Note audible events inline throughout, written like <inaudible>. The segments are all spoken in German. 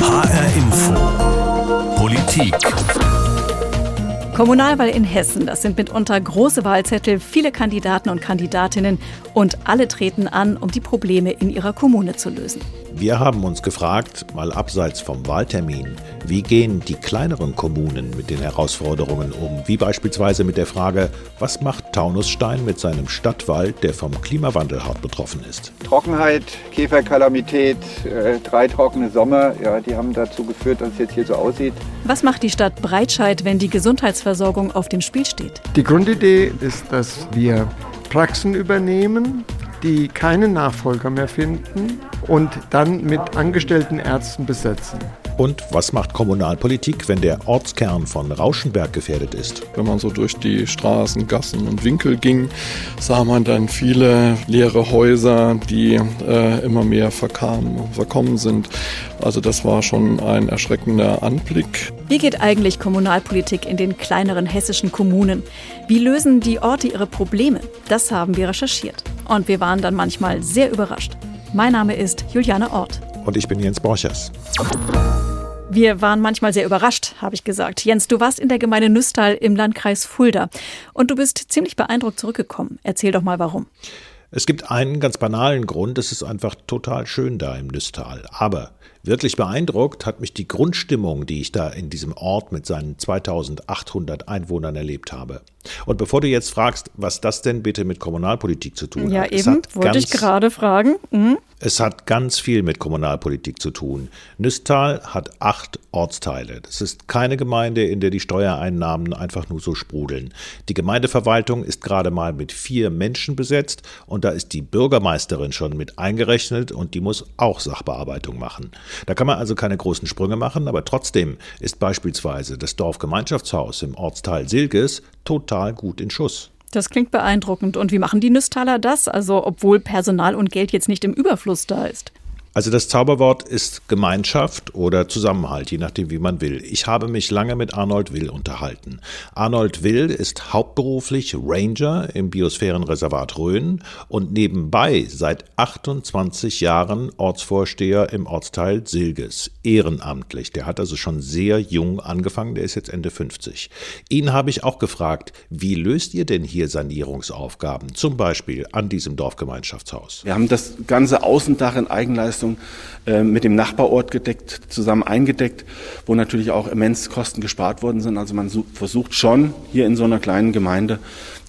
HR Info. Politik. Kommunalwahl in Hessen, das sind mitunter große Wahlzettel, viele Kandidaten und Kandidatinnen und alle treten an, um die Probleme in ihrer Kommune zu lösen. Wir haben uns gefragt, mal abseits vom Wahltermin, wie gehen die kleineren Kommunen mit den Herausforderungen um? Wie beispielsweise mit der Frage, was macht Taunusstein mit seinem Stadtwald, der vom Klimawandel hart betroffen ist? Trockenheit, Käferkalamität, äh, drei trockene Sommer, ja, die haben dazu geführt, dass es jetzt hier so aussieht. Was macht die Stadt Breitscheid, wenn die Gesundheitsversorgung auf dem Spiel steht? Die Grundidee ist, dass wir Praxen übernehmen, die keinen Nachfolger mehr finden und dann mit angestellten Ärzten besetzen. Und was macht Kommunalpolitik, wenn der Ortskern von Rauschenberg gefährdet ist? Wenn man so durch die Straßen, Gassen und Winkel ging, sah man dann viele leere Häuser, die äh, immer mehr verkamen, verkommen sind. Also das war schon ein erschreckender Anblick. Wie geht eigentlich Kommunalpolitik in den kleineren hessischen Kommunen? Wie lösen die Orte ihre Probleme? Das haben wir recherchiert. Und wir waren dann manchmal sehr überrascht. Mein Name ist Juliane Ort. Und ich bin Jens Borchers. Wir waren manchmal sehr überrascht, habe ich gesagt. Jens, du warst in der Gemeinde Nüstal im Landkreis Fulda und du bist ziemlich beeindruckt zurückgekommen. Erzähl doch mal warum. Es gibt einen ganz banalen Grund, es ist einfach total schön da im Nüstal. Aber wirklich beeindruckt hat mich die Grundstimmung, die ich da in diesem Ort mit seinen 2800 Einwohnern erlebt habe. Und bevor du jetzt fragst, was das denn bitte mit Kommunalpolitik zu tun ja, hat. Ja, eben, wollte ich gerade fragen. Mhm. Es hat ganz viel mit Kommunalpolitik zu tun. Nüstal hat acht Ortsteile. Das ist keine Gemeinde, in der die Steuereinnahmen einfach nur so sprudeln. Die Gemeindeverwaltung ist gerade mal mit vier Menschen besetzt und da ist die Bürgermeisterin schon mit eingerechnet und die muss auch Sachbearbeitung machen. Da kann man also keine großen Sprünge machen, aber trotzdem ist beispielsweise das Dorfgemeinschaftshaus im Ortsteil Silges total gut in Schuss. Das klingt beeindruckend. Und wie machen die Nüstaler das? Also, obwohl Personal und Geld jetzt nicht im Überfluss da ist. Also das Zauberwort ist Gemeinschaft oder Zusammenhalt, je nachdem, wie man will. Ich habe mich lange mit Arnold Will unterhalten. Arnold Will ist hauptberuflich Ranger im Biosphärenreservat Rhön und nebenbei seit 28 Jahren Ortsvorsteher im Ortsteil Silges, ehrenamtlich. Der hat also schon sehr jung angefangen, der ist jetzt Ende 50. Ihn habe ich auch gefragt, wie löst ihr denn hier Sanierungsaufgaben, zum Beispiel an diesem Dorfgemeinschaftshaus? Wir haben das ganze Außendach in Eigenleistung äh, mit dem Nachbarort gedeckt, zusammen eingedeckt, wo natürlich auch immens Kosten gespart worden sind. Also man versucht schon hier in so einer kleinen Gemeinde,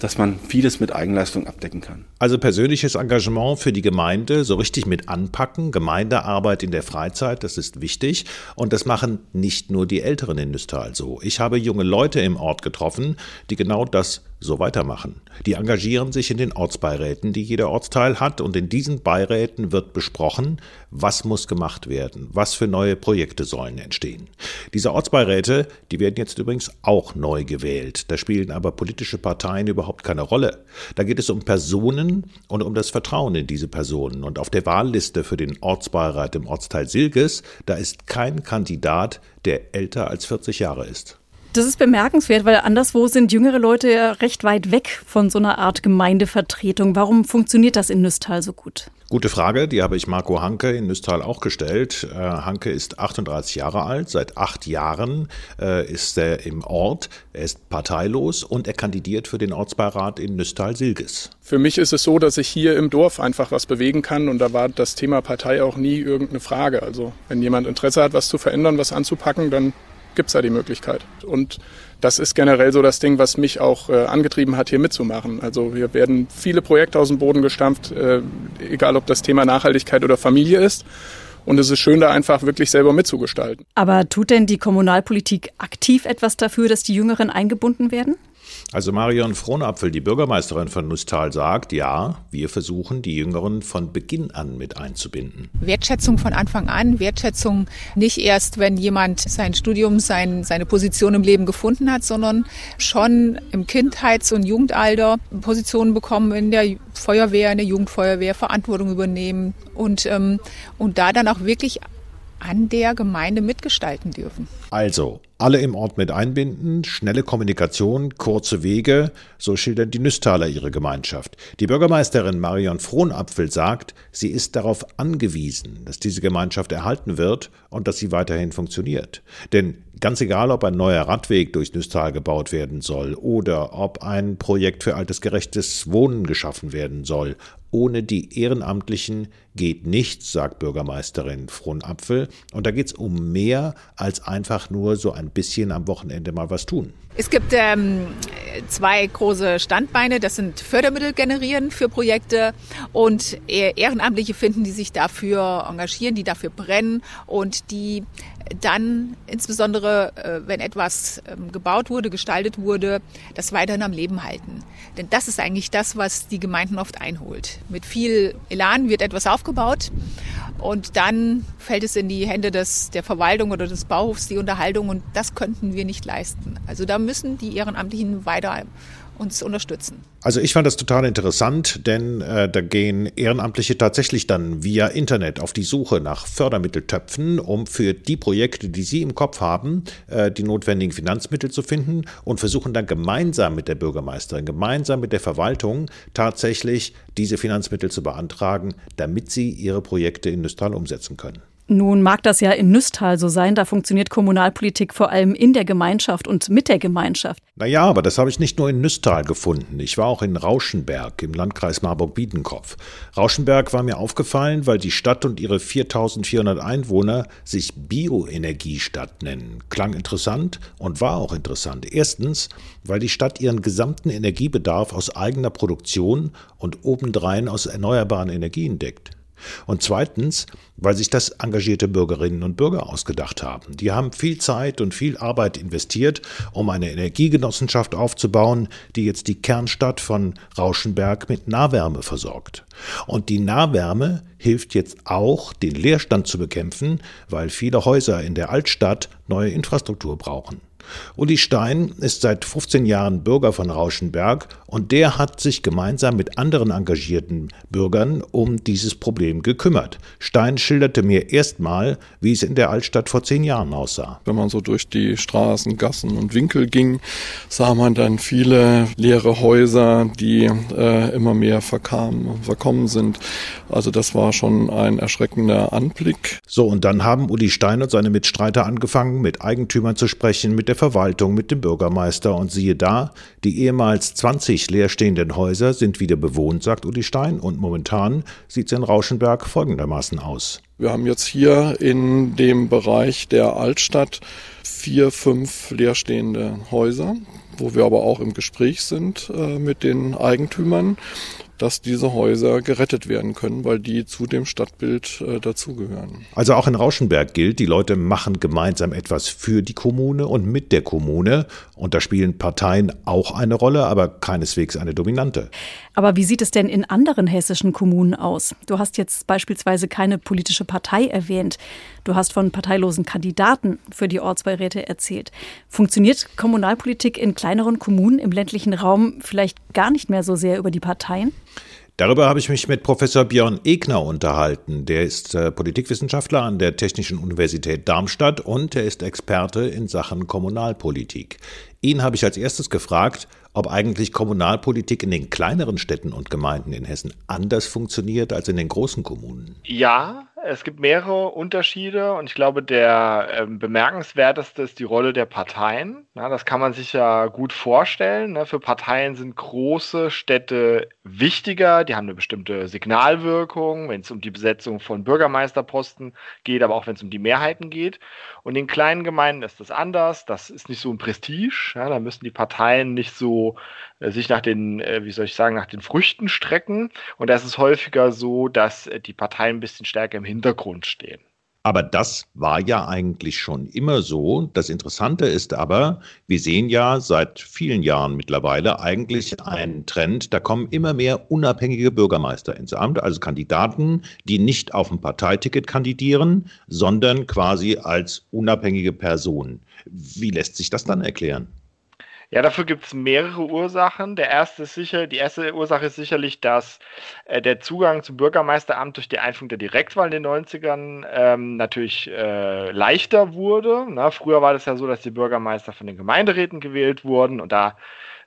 dass man vieles mit Eigenleistung abdecken kann. Also persönliches Engagement für die Gemeinde, so richtig mit anpacken, Gemeindearbeit in der Freizeit, das ist wichtig. Und das machen nicht nur die Älteren in Nüstal so. Ich habe junge Leute im Ort getroffen, die genau das so weitermachen. Die engagieren sich in den Ortsbeiräten, die jeder Ortsteil hat, und in diesen Beiräten wird besprochen, was muss gemacht werden, was für neue Projekte sollen entstehen. Diese Ortsbeiräte, die werden jetzt übrigens auch neu gewählt. Da spielen aber politische Parteien überhaupt keine Rolle. Da geht es um Personen und um das Vertrauen in diese Personen. Und auf der Wahlliste für den Ortsbeirat im Ortsteil Silges, da ist kein Kandidat, der älter als 40 Jahre ist. Das ist bemerkenswert, weil anderswo sind jüngere Leute ja recht weit weg von so einer Art Gemeindevertretung. Warum funktioniert das in Nüstal so gut? Gute Frage, die habe ich Marco Hanke in Nüstal auch gestellt. Äh, Hanke ist 38 Jahre alt, seit acht Jahren äh, ist er im Ort, er ist parteilos und er kandidiert für den Ortsbeirat in Nüstal-Silges. Für mich ist es so, dass ich hier im Dorf einfach was bewegen kann und da war das Thema Partei auch nie irgendeine Frage. Also wenn jemand Interesse hat, was zu verändern, was anzupacken, dann gibt es da die Möglichkeit. Und das ist generell so das Ding, was mich auch äh, angetrieben hat, hier mitzumachen. Also wir werden viele Projekte aus dem Boden gestampft, äh, egal ob das Thema Nachhaltigkeit oder Familie ist. Und es ist schön, da einfach wirklich selber mitzugestalten. Aber tut denn die Kommunalpolitik aktiv etwas dafür, dass die Jüngeren eingebunden werden? Also Marion Frohnapfel, die Bürgermeisterin von Nustal, sagt, ja, wir versuchen, die Jüngeren von Beginn an mit einzubinden. Wertschätzung von Anfang an, Wertschätzung nicht erst, wenn jemand sein Studium, sein, seine Position im Leben gefunden hat, sondern schon im Kindheits- und Jugendalter Positionen bekommen in der Feuerwehr, in der Jugendfeuerwehr, Verantwortung übernehmen und, ähm, und da dann auch wirklich an der Gemeinde mitgestalten dürfen. Also, alle im Ort mit einbinden, schnelle Kommunikation, kurze Wege, so schildern die Nüsstaler ihre Gemeinschaft. Die Bürgermeisterin Marion Frohnapfel sagt, sie ist darauf angewiesen, dass diese Gemeinschaft erhalten wird und dass sie weiterhin funktioniert. Denn ganz egal, ob ein neuer Radweg durch Nüstal gebaut werden soll oder ob ein Projekt für altersgerechtes Wohnen geschaffen werden soll, ohne die Ehrenamtlichen geht nichts, sagt Bürgermeisterin Frohnapfel. Und da geht es um mehr als einfach nur so ein bisschen am Wochenende mal was tun. Es gibt ähm, zwei große Standbeine. Das sind Fördermittel generieren für Projekte und Ehrenamtliche finden, die sich dafür engagieren, die dafür brennen und die dann insbesondere, äh, wenn etwas ähm, gebaut wurde, gestaltet wurde, das weiterhin am Leben halten. Denn das ist eigentlich das, was die Gemeinden oft einholt. Mit viel Elan wird etwas aufgebaut und dann fällt es in die Hände des, der Verwaltung oder des Bauhofs, die Unterhaltung und das könnten wir nicht leisten. Also da müssen die Ehrenamtlichen weiter uns unterstützen. Also ich fand das total interessant, denn äh, da gehen Ehrenamtliche tatsächlich dann via Internet auf die Suche nach Fördermitteltöpfen, um für die Projekte, die sie im Kopf haben, äh, die notwendigen Finanzmittel zu finden und versuchen dann gemeinsam mit der Bürgermeisterin, gemeinsam mit der Verwaltung tatsächlich diese Finanzmittel zu beantragen, damit sie ihre Projekte in Nüstral umsetzen können. Nun mag das ja in Nüstal so sein, da funktioniert Kommunalpolitik vor allem in der Gemeinschaft und mit der Gemeinschaft. Naja, aber das habe ich nicht nur in Nüstal gefunden. Ich war auch in Rauschenberg im Landkreis Marburg-Biedenkopf. Rauschenberg war mir aufgefallen, weil die Stadt und ihre 4400 Einwohner sich Bioenergiestadt nennen. Klang interessant und war auch interessant. Erstens, weil die Stadt ihren gesamten Energiebedarf aus eigener Produktion und obendrein aus erneuerbaren Energien deckt. Und zweitens, weil sich das engagierte Bürgerinnen und Bürger ausgedacht haben. Die haben viel Zeit und viel Arbeit investiert, um eine Energiegenossenschaft aufzubauen, die jetzt die Kernstadt von Rauschenberg mit Nahwärme versorgt. Und die Nahwärme hilft jetzt auch, den Leerstand zu bekämpfen, weil viele Häuser in der Altstadt neue Infrastruktur brauchen. Uli Stein ist seit 15 Jahren Bürger von Rauschenberg und der hat sich gemeinsam mit anderen engagierten Bürgern um dieses Problem gekümmert. Stein schilderte mir erstmal, wie es in der Altstadt vor zehn Jahren aussah. Wenn man so durch die Straßen, Gassen und Winkel ging, sah man dann viele leere Häuser, die äh, immer mehr verkamen, verkommen sind. Also das war schon ein erschreckender Anblick. So, und dann haben Uli Stein und seine Mitstreiter angefangen, mit Eigentümern zu sprechen, mit der Verwaltung, mit dem Bürgermeister. Und siehe da, die ehemals 20 leerstehenden Häuser sind wieder bewohnt, sagt Uli Stein, und momentan sieht es in Rauschenberg folgendermaßen aus. Wir haben jetzt hier in dem Bereich der Altstadt vier, fünf leerstehende Häuser, wo wir aber auch im Gespräch sind äh, mit den Eigentümern dass diese Häuser gerettet werden können, weil die zu dem Stadtbild äh, dazugehören. Also auch in Rauschenberg gilt, die Leute machen gemeinsam etwas für die Kommune und mit der Kommune. Und da spielen Parteien auch eine Rolle, aber keineswegs eine dominante. Aber wie sieht es denn in anderen hessischen Kommunen aus? Du hast jetzt beispielsweise keine politische Partei erwähnt. Du hast von parteilosen Kandidaten für die Ortsbeiräte erzählt. Funktioniert Kommunalpolitik in kleineren Kommunen im ländlichen Raum vielleicht gar nicht mehr so sehr über die Parteien? Darüber habe ich mich mit Professor Björn Egner unterhalten. Der ist äh, Politikwissenschaftler an der Technischen Universität Darmstadt und er ist Experte in Sachen Kommunalpolitik. Ihn habe ich als erstes gefragt, ob eigentlich Kommunalpolitik in den kleineren Städten und Gemeinden in Hessen anders funktioniert als in den großen Kommunen. Ja, es gibt mehrere Unterschiede und ich glaube, der äh, bemerkenswerteste ist die Rolle der Parteien. Na, das kann man sich ja gut vorstellen. Ne? Für Parteien sind große Städte wichtiger, die haben eine bestimmte Signalwirkung, wenn es um die Besetzung von Bürgermeisterposten geht, aber auch wenn es um die Mehrheiten geht. Und in kleinen Gemeinden ist das anders. Das ist nicht so ein Prestige. Ja? Da müssen die Parteien nicht so äh, sich nach den, äh, wie soll ich sagen, nach den Früchten strecken. Und da ist es häufiger so, dass äh, die Parteien ein bisschen stärker im Hintergrund stehen. Aber das war ja eigentlich schon immer so. Das Interessante ist aber, wir sehen ja seit vielen Jahren mittlerweile eigentlich einen Trend, da kommen immer mehr unabhängige Bürgermeister ins Amt, also Kandidaten, die nicht auf dem Parteiticket kandidieren, sondern quasi als unabhängige Personen. Wie lässt sich das dann erklären? Ja, dafür gibt es mehrere Ursachen. Der erste ist sicher, die erste Ursache ist sicherlich, dass äh, der Zugang zum Bürgermeisteramt durch die Einführung der Direktwahl in den 90ern ähm, natürlich äh, leichter wurde. Na, früher war das ja so, dass die Bürgermeister von den Gemeinderäten gewählt wurden und da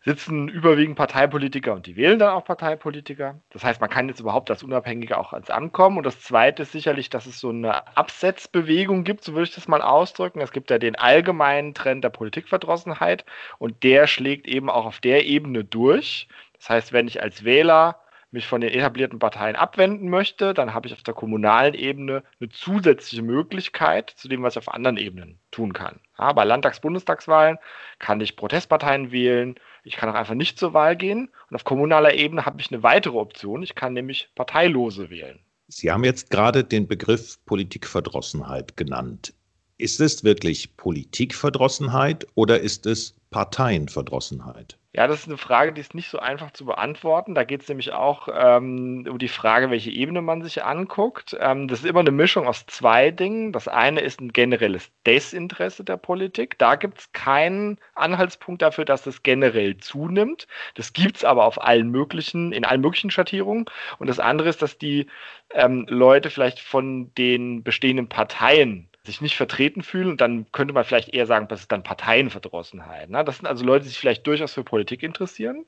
sitzen überwiegend Parteipolitiker und die wählen dann auch Parteipolitiker. Das heißt, man kann jetzt überhaupt als Unabhängiger auch ans Amt kommen. Und das Zweite ist sicherlich, dass es so eine Absetzbewegung gibt, so würde ich das mal ausdrücken. Es gibt ja den allgemeinen Trend der Politikverdrossenheit und der schlägt eben auch auf der Ebene durch. Das heißt, wenn ich als Wähler mich von den etablierten Parteien abwenden möchte, dann habe ich auf der kommunalen Ebene eine zusätzliche Möglichkeit zu dem, was ich auf anderen Ebenen tun kann. Ja, bei Landtags-, Bundestagswahlen kann ich Protestparteien wählen, ich kann auch einfach nicht zur Wahl gehen und auf kommunaler Ebene habe ich eine weitere Option, ich kann nämlich Parteilose wählen. Sie haben jetzt gerade den Begriff Politikverdrossenheit genannt. Ist es wirklich Politikverdrossenheit oder ist es Parteienverdrossenheit? Ja, das ist eine Frage, die ist nicht so einfach zu beantworten. Da geht es nämlich auch ähm, um die Frage, welche Ebene man sich anguckt. Ähm, das ist immer eine Mischung aus zwei Dingen. Das eine ist ein generelles Desinteresse der Politik. Da gibt es keinen Anhaltspunkt dafür, dass das generell zunimmt. Das gibt es aber auf allen möglichen, in allen möglichen Schattierungen. Und das andere ist, dass die ähm, Leute vielleicht von den bestehenden Parteien sich nicht vertreten fühlen. dann könnte man vielleicht eher sagen, das ist dann Parteienverdrossenheit. Ne? Das sind also Leute, die sich vielleicht durchaus für Politik interessieren,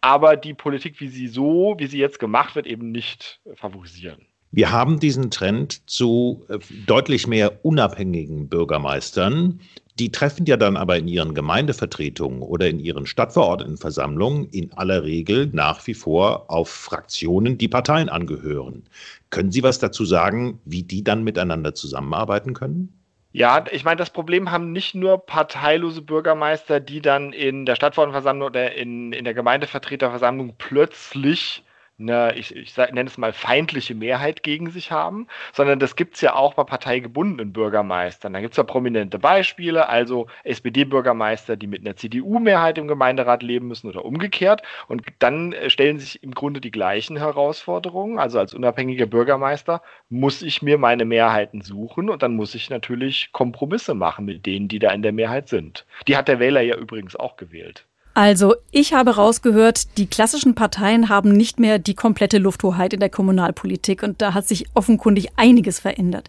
aber die Politik, wie sie so, wie sie jetzt gemacht wird, eben nicht favorisieren. Wir haben diesen Trend zu äh, deutlich mehr unabhängigen Bürgermeistern. Die treffen ja dann aber in ihren Gemeindevertretungen oder in ihren Stadtverordnetenversammlungen in aller Regel nach wie vor auf Fraktionen, die Parteien angehören. Können Sie was dazu sagen, wie die dann miteinander zusammenarbeiten können? Ja, ich meine, das Problem haben nicht nur parteilose Bürgermeister, die dann in der Stadtverordnetenversammlung oder in, in der Gemeindevertreterversammlung plötzlich eine, ich, ich nenne es mal, feindliche Mehrheit gegen sich haben, sondern das gibt es ja auch bei parteigebundenen Bürgermeistern. Da gibt es ja prominente Beispiele, also SPD-Bürgermeister, die mit einer CDU-Mehrheit im Gemeinderat leben müssen oder umgekehrt. Und dann äh, stellen sich im Grunde die gleichen Herausforderungen. Also als unabhängiger Bürgermeister muss ich mir meine Mehrheiten suchen und dann muss ich natürlich Kompromisse machen mit denen, die da in der Mehrheit sind. Die hat der Wähler ja übrigens auch gewählt. Also, ich habe rausgehört, die klassischen Parteien haben nicht mehr die komplette Lufthoheit in der Kommunalpolitik und da hat sich offenkundig einiges verändert.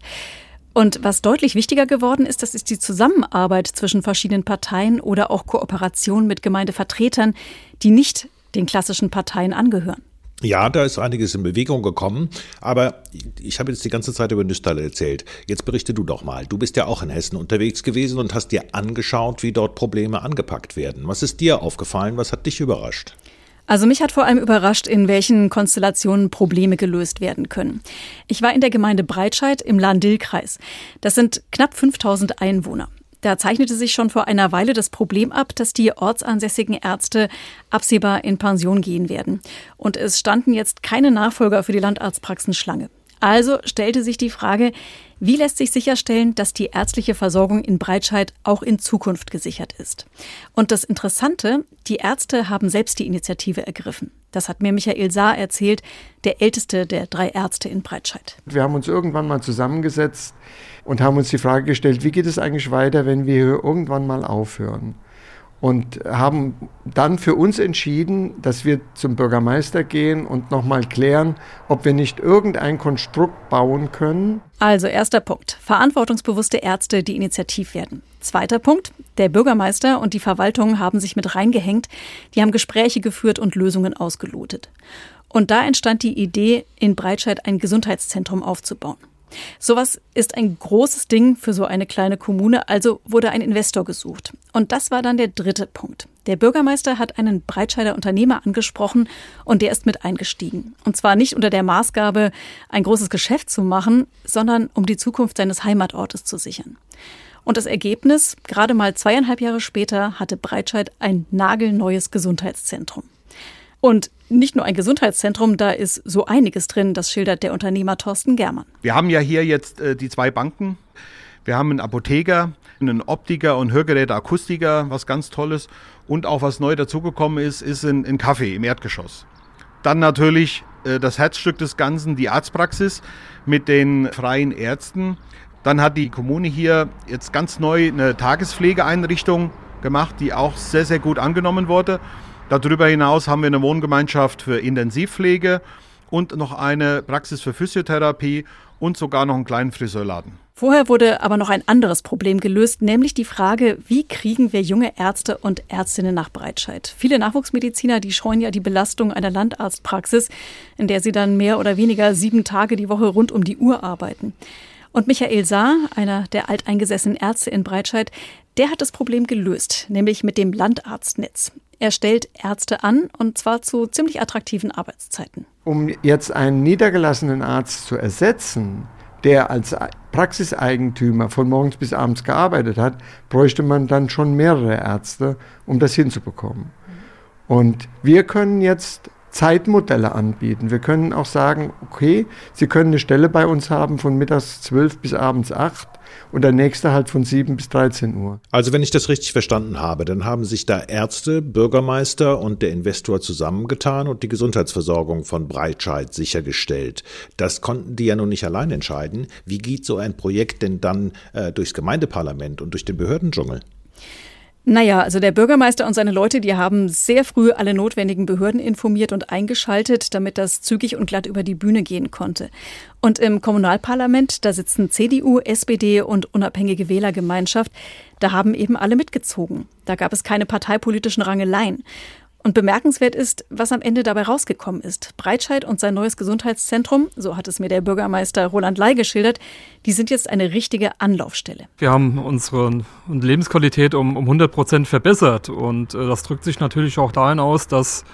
Und was deutlich wichtiger geworden ist, das ist die Zusammenarbeit zwischen verschiedenen Parteien oder auch Kooperation mit Gemeindevertretern, die nicht den klassischen Parteien angehören. Ja, da ist einiges in Bewegung gekommen, aber ich habe jetzt die ganze Zeit über Nüstal erzählt. Jetzt berichte du doch mal. Du bist ja auch in Hessen unterwegs gewesen und hast dir angeschaut, wie dort Probleme angepackt werden. Was ist dir aufgefallen? Was hat dich überrascht? Also mich hat vor allem überrascht, in welchen Konstellationen Probleme gelöst werden können. Ich war in der Gemeinde Breitscheid im Lahn-Dill-Kreis. Das sind knapp 5000 Einwohner. Da zeichnete sich schon vor einer Weile das Problem ab, dass die ortsansässigen Ärzte absehbar in Pension gehen werden. Und es standen jetzt keine Nachfolger für die Landarztpraxen Schlange. Also stellte sich die Frage, wie lässt sich sicherstellen, dass die ärztliche Versorgung in Breitscheid auch in Zukunft gesichert ist? Und das Interessante, die Ärzte haben selbst die Initiative ergriffen. Das hat mir Michael Saar erzählt, der älteste der drei Ärzte in Breitscheid. Wir haben uns irgendwann mal zusammengesetzt und haben uns die Frage gestellt, wie geht es eigentlich weiter, wenn wir irgendwann mal aufhören? Und haben dann für uns entschieden, dass wir zum Bürgermeister gehen und nochmal klären, ob wir nicht irgendein Konstrukt bauen können. Also erster Punkt, verantwortungsbewusste Ärzte, die initiativ werden. Zweiter Punkt, der Bürgermeister und die Verwaltung haben sich mit reingehängt, die haben Gespräche geführt und Lösungen ausgelotet. Und da entstand die Idee, in Breitscheid ein Gesundheitszentrum aufzubauen. Sowas ist ein großes Ding für so eine kleine Kommune, also wurde ein Investor gesucht. Und das war dann der dritte Punkt. Der Bürgermeister hat einen Breitscheider Unternehmer angesprochen und der ist mit eingestiegen. Und zwar nicht unter der Maßgabe, ein großes Geschäft zu machen, sondern um die Zukunft seines Heimatortes zu sichern. Und das Ergebnis, gerade mal zweieinhalb Jahre später, hatte Breitscheid ein nagelneues Gesundheitszentrum. Und nicht nur ein Gesundheitszentrum, da ist so einiges drin, das schildert der Unternehmer Thorsten Germann. Wir haben ja hier jetzt äh, die zwei Banken. Wir haben einen Apotheker, einen Optiker und Hörgeräteakustiker, was ganz Tolles. Und auch was neu dazugekommen ist, ist ein, ein Café im Erdgeschoss. Dann natürlich äh, das Herzstück des Ganzen, die Arztpraxis mit den freien Ärzten. Dann hat die Kommune hier jetzt ganz neu eine Tagespflegeeinrichtung gemacht, die auch sehr, sehr gut angenommen wurde. Darüber hinaus haben wir eine Wohngemeinschaft für Intensivpflege und noch eine Praxis für Physiotherapie und sogar noch einen kleinen Friseurladen. Vorher wurde aber noch ein anderes Problem gelöst, nämlich die Frage, wie kriegen wir junge Ärzte und Ärztinnen nach Breitscheid? Viele Nachwuchsmediziner, die scheuen ja die Belastung einer Landarztpraxis, in der sie dann mehr oder weniger sieben Tage die Woche rund um die Uhr arbeiten. Und Michael Saar, einer der alteingesessenen Ärzte in Breitscheid, der hat das Problem gelöst, nämlich mit dem Landarztnetz. Er stellt Ärzte an und zwar zu ziemlich attraktiven Arbeitszeiten. Um jetzt einen niedergelassenen Arzt zu ersetzen, der als Praxiseigentümer von morgens bis abends gearbeitet hat, bräuchte man dann schon mehrere Ärzte, um das hinzubekommen. Und wir können jetzt Zeitmodelle anbieten. Wir können auch sagen, okay, Sie können eine Stelle bei uns haben von mittags 12 bis abends 8 und der nächste halt von 7 bis 13 Uhr. Also wenn ich das richtig verstanden habe, dann haben sich da Ärzte, Bürgermeister und der Investor zusammengetan und die Gesundheitsversorgung von Breitscheid sichergestellt. Das konnten die ja nun nicht allein entscheiden. Wie geht so ein Projekt denn dann äh, durchs Gemeindeparlament und durch den Behördendschungel? Naja, also der Bürgermeister und seine Leute, die haben sehr früh alle notwendigen Behörden informiert und eingeschaltet, damit das zügig und glatt über die Bühne gehen konnte. Und im Kommunalparlament, da sitzen CDU, SPD und unabhängige Wählergemeinschaft, da haben eben alle mitgezogen. Da gab es keine parteipolitischen Rangeleien. Und bemerkenswert ist, was am Ende dabei rausgekommen ist. Breitscheid und sein neues Gesundheitszentrum, so hat es mir der Bürgermeister Roland Ley geschildert, die sind jetzt eine richtige Anlaufstelle. Wir haben unsere Lebensqualität um, um 100 Prozent verbessert. Und äh, das drückt sich natürlich auch dahin aus, dass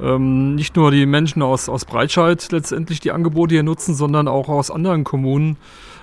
ähm, nicht nur die Menschen aus, aus Breitscheid letztendlich die Angebote hier nutzen, sondern auch aus anderen Kommunen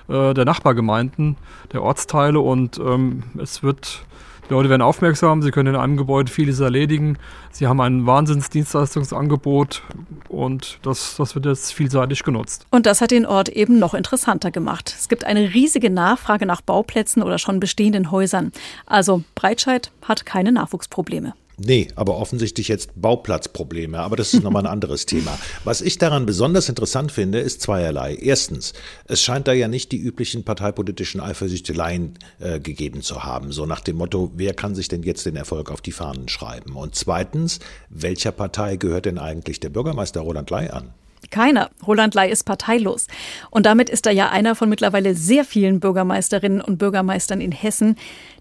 äh, der Nachbargemeinden, der Ortsteile. Und ähm, es wird Leute werden aufmerksam, sie können in einem Gebäude vieles erledigen. Sie haben ein Wahnsinnsdienstleistungsangebot und das, das wird jetzt vielseitig genutzt. Und das hat den Ort eben noch interessanter gemacht. Es gibt eine riesige Nachfrage nach Bauplätzen oder schon bestehenden Häusern. Also Breitscheid hat keine Nachwuchsprobleme. Nee, aber offensichtlich jetzt Bauplatzprobleme, aber das ist nochmal ein anderes Thema. <laughs> Was ich daran besonders interessant finde, ist zweierlei. Erstens, es scheint da ja nicht die üblichen parteipolitischen Eifersüchteleien äh, gegeben zu haben, so nach dem Motto, wer kann sich denn jetzt den Erfolg auf die Fahnen schreiben? Und zweitens, welcher Partei gehört denn eigentlich der Bürgermeister Roland Ley an? Keiner. Roland Ley ist parteilos. Und damit ist er ja einer von mittlerweile sehr vielen Bürgermeisterinnen und Bürgermeistern in Hessen,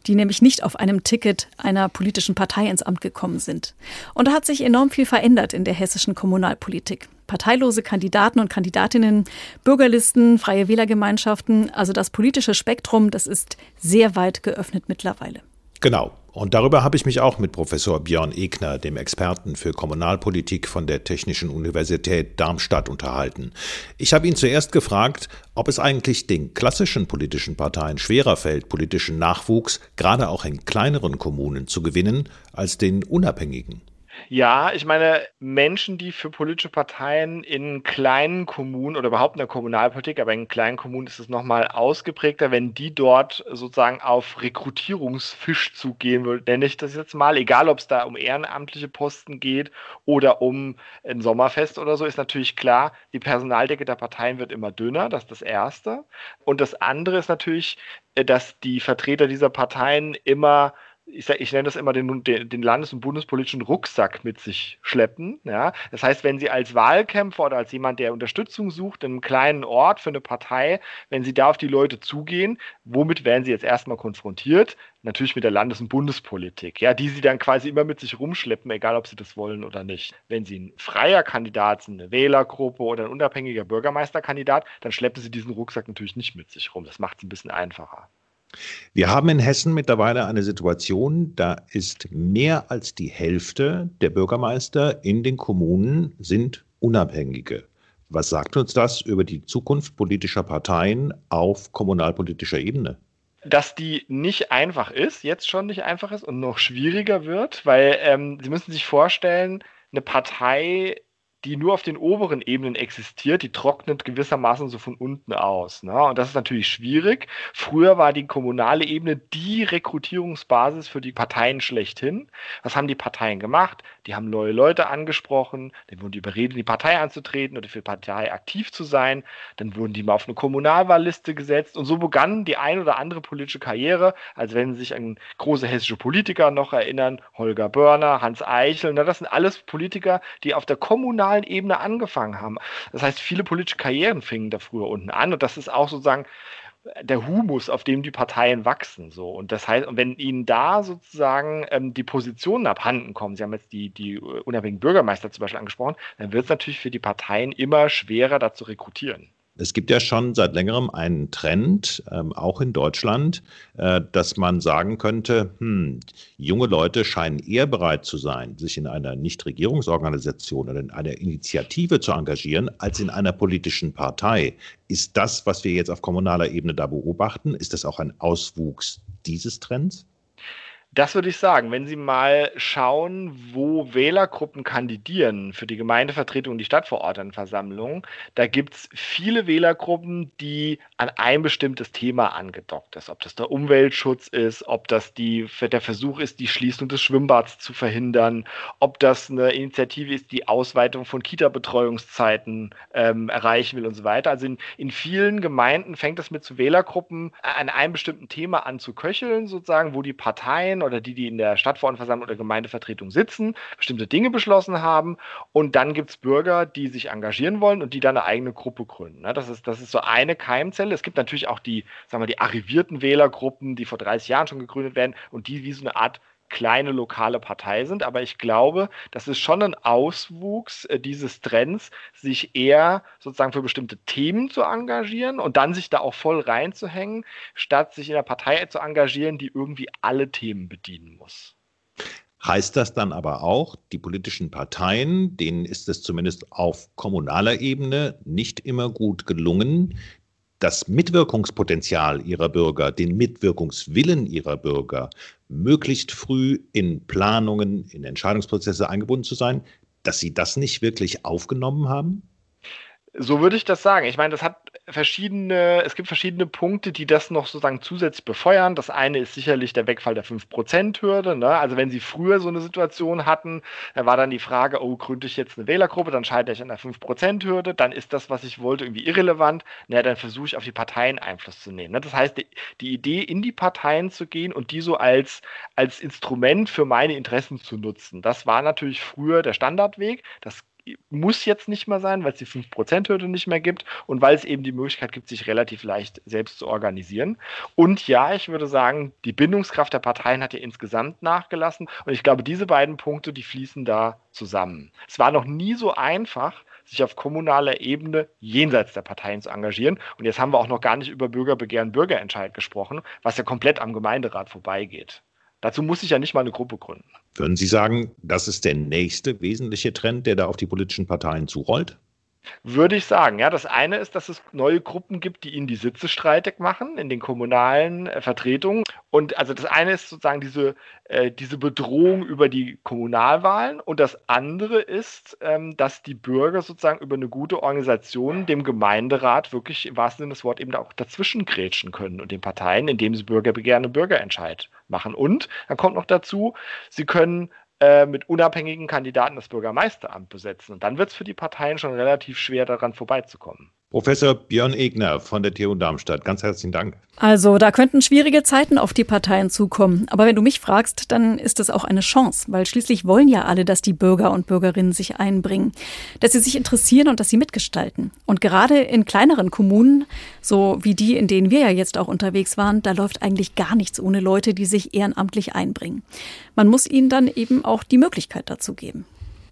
die nämlich nicht auf einem Ticket einer politischen Partei ins Amt gekommen sind. Und da hat sich enorm viel verändert in der hessischen Kommunalpolitik. Parteilose Kandidaten und Kandidatinnen, Bürgerlisten, freie Wählergemeinschaften, also das politische Spektrum, das ist sehr weit geöffnet mittlerweile. Genau. Und darüber habe ich mich auch mit Professor Björn Egner, dem Experten für Kommunalpolitik von der Technischen Universität Darmstadt, unterhalten. Ich habe ihn zuerst gefragt, ob es eigentlich den klassischen politischen Parteien schwerer fällt, politischen Nachwuchs gerade auch in kleineren Kommunen zu gewinnen, als den unabhängigen. Ja, ich meine, Menschen, die für politische Parteien in kleinen Kommunen oder überhaupt in der Kommunalpolitik, aber in kleinen Kommunen ist es nochmal ausgeprägter, wenn die dort sozusagen auf Rekrutierungsfisch zugehen würden, nenne ich das jetzt mal, egal ob es da um ehrenamtliche Posten geht oder um ein Sommerfest oder so, ist natürlich klar, die Personaldecke der Parteien wird immer dünner, das ist das Erste. Und das andere ist natürlich, äh, dass die Vertreter dieser Parteien immer ich, ich nenne das immer den, den Landes- und bundespolitischen Rucksack mit sich schleppen. Ja? Das heißt, wenn Sie als Wahlkämpfer oder als jemand, der Unterstützung sucht, in einem kleinen Ort für eine Partei, wenn Sie da auf die Leute zugehen, womit werden Sie jetzt erstmal konfrontiert? Natürlich mit der Landes- und Bundespolitik, ja, die Sie dann quasi immer mit sich rumschleppen, egal ob Sie das wollen oder nicht. Wenn Sie ein freier Kandidat sind, eine Wählergruppe oder ein unabhängiger Bürgermeisterkandidat, dann schleppen Sie diesen Rucksack natürlich nicht mit sich rum. Das macht es ein bisschen einfacher. Wir haben in Hessen mittlerweile eine Situation, da ist mehr als die Hälfte der Bürgermeister in den Kommunen sind Unabhängige. Was sagt uns das über die Zukunft politischer Parteien auf kommunalpolitischer Ebene? Dass die nicht einfach ist, jetzt schon nicht einfach ist und noch schwieriger wird, weil ähm, Sie müssen sich vorstellen, eine Partei die nur auf den oberen Ebenen existiert, die trocknet gewissermaßen so von unten aus. Ne? Und das ist natürlich schwierig. Früher war die kommunale Ebene die Rekrutierungsbasis für die Parteien schlechthin. Was haben die Parteien gemacht? Die haben neue Leute angesprochen, dann wurden die überredet, in die Partei anzutreten oder für die Partei aktiv zu sein. Dann wurden die mal auf eine Kommunalwahlliste gesetzt und so begann die ein oder andere politische Karriere, als wenn Sie sich an große hessische Politiker noch erinnern, Holger Börner, Hans Eichel, na, das sind alles Politiker, die auf der kommunalen Ebene angefangen haben. Das heißt, viele politische Karrieren fingen da früher unten an und das ist auch sozusagen der Humus, auf dem die Parteien wachsen. So. Und das heißt, wenn ihnen da sozusagen ähm, die Positionen abhanden kommen, Sie haben jetzt die, die unabhängigen Bürgermeister zum Beispiel angesprochen, dann wird es natürlich für die Parteien immer schwerer, da zu rekrutieren. Es gibt ja schon seit längerem einen Trend, ähm, auch in Deutschland, äh, dass man sagen könnte, hm, junge Leute scheinen eher bereit zu sein, sich in einer Nichtregierungsorganisation oder in einer Initiative zu engagieren, als in einer politischen Partei. Ist das, was wir jetzt auf kommunaler Ebene da beobachten, ist das auch ein Auswuchs dieses Trends? Das würde ich sagen. Wenn Sie mal schauen, wo Wählergruppen kandidieren für die Gemeindevertretung und die Stadtverordnetenversammlung, da gibt es viele Wählergruppen, die an ein bestimmtes Thema angedockt ist. Ob das der Umweltschutz ist, ob das die, der Versuch ist, die Schließung des Schwimmbads zu verhindern, ob das eine Initiative ist, die Ausweitung von Kita-Betreuungszeiten ähm, erreichen will und so weiter. Also in, in vielen Gemeinden fängt es mit zu Wählergruppen an einem bestimmten Thema an zu köcheln, sozusagen, wo die Parteien oder die, die in der Stadtverordnetenversammlung oder Gemeindevertretung sitzen, bestimmte Dinge beschlossen haben. Und dann gibt es Bürger, die sich engagieren wollen und die dann eine eigene Gruppe gründen. Ne? Das ist, das ist so eine Keimzelle. Es gibt natürlich auch die, sagen wir, die arrivierten Wählergruppen, die vor 30 Jahren schon gegründet werden und die wie so eine Art kleine lokale Partei sind. Aber ich glaube, das ist schon ein Auswuchs äh, dieses Trends, sich eher sozusagen für bestimmte Themen zu engagieren und dann sich da auch voll reinzuhängen, statt sich in der Partei zu engagieren, die irgendwie alle Themen bedienen muss. Heißt das dann aber auch, die politischen Parteien, denen ist es zumindest auf kommunaler Ebene nicht immer gut gelungen, das Mitwirkungspotenzial ihrer Bürger, den Mitwirkungswillen ihrer Bürger möglichst früh in Planungen, in Entscheidungsprozesse eingebunden zu sein, dass sie das nicht wirklich aufgenommen haben? So würde ich das sagen. Ich meine, das hat verschiedene, es gibt verschiedene Punkte, die das noch sozusagen zusätzlich befeuern. Das eine ist sicherlich der Wegfall der 5%-Hürde. Ne? Also wenn Sie früher so eine Situation hatten, da war dann die Frage, oh, gründe ich jetzt eine Wählergruppe, dann scheitere ich an der 5%-Hürde, dann ist das, was ich wollte, irgendwie irrelevant. Na, dann versuche ich auf die Parteien Einfluss zu nehmen. Ne? Das heißt, die, die, Idee, in die Parteien zu gehen und die so als, als Instrument für meine Interessen zu nutzen, das war natürlich früher der Standardweg. Das muss jetzt nicht mehr sein, weil es die 5%-Hürde nicht mehr gibt und weil es eben die Möglichkeit gibt, sich relativ leicht selbst zu organisieren. Und ja, ich würde sagen, die Bindungskraft der Parteien hat ja insgesamt nachgelassen und ich glaube, diese beiden Punkte, die fließen da zusammen. Es war noch nie so einfach, sich auf kommunaler Ebene jenseits der Parteien zu engagieren. Und jetzt haben wir auch noch gar nicht über Bürgerbegehren, Bürgerentscheid gesprochen, was ja komplett am Gemeinderat vorbeigeht. Dazu muss ich ja nicht mal eine Gruppe gründen. Würden Sie sagen, das ist der nächste wesentliche Trend, der da auf die politischen Parteien zurollt? Würde ich sagen. Ja, das eine ist, dass es neue Gruppen gibt, die ihnen die Sitze streitig machen in den kommunalen äh, Vertretungen. Und also das eine ist sozusagen diese, äh, diese Bedrohung über die Kommunalwahlen. Und das andere ist, ähm, dass die Bürger sozusagen über eine gute Organisation dem Gemeinderat wirklich im wahrsten Sinne des Wortes eben auch dazwischen grätschen können und den Parteien, indem sie Bürgerbegehren und Bürgerentscheid machen. Und dann kommt noch dazu, sie können äh, mit unabhängigen Kandidaten das Bürgermeisteramt besetzen. Und dann wird es für die Parteien schon relativ schwer, daran vorbeizukommen. Professor Björn Egner von der TU Darmstadt, ganz herzlichen Dank. Also, da könnten schwierige Zeiten auf die Parteien zukommen. Aber wenn du mich fragst, dann ist es auch eine Chance, weil schließlich wollen ja alle, dass die Bürger und Bürgerinnen sich einbringen, dass sie sich interessieren und dass sie mitgestalten. Und gerade in kleineren Kommunen, so wie die, in denen wir ja jetzt auch unterwegs waren, da läuft eigentlich gar nichts ohne Leute, die sich ehrenamtlich einbringen. Man muss ihnen dann eben auch die Möglichkeit dazu geben.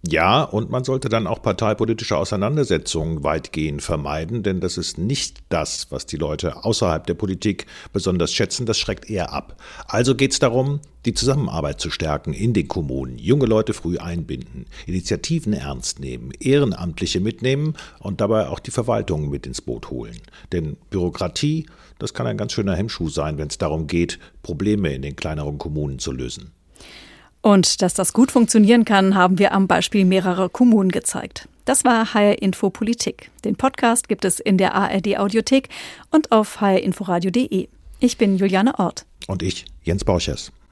Ja, und man sollte dann auch parteipolitische Auseinandersetzungen weitgehend vermeiden, denn das ist nicht das, was die Leute außerhalb der Politik besonders schätzen, das schreckt eher ab. Also geht es darum, die Zusammenarbeit zu stärken in den Kommunen, junge Leute früh einbinden, Initiativen ernst nehmen, Ehrenamtliche mitnehmen und dabei auch die Verwaltung mit ins Boot holen. Denn Bürokratie, das kann ein ganz schöner Hemmschuh sein, wenn es darum geht, Probleme in den kleineren Kommunen zu lösen. Und dass das gut funktionieren kann, haben wir am Beispiel mehrerer Kommunen gezeigt. Das war HR Info Politik. Den Podcast gibt es in der ARD Audiothek und auf hrinforadio.de. Ich bin Juliane Ort. Und ich, Jens Borchers.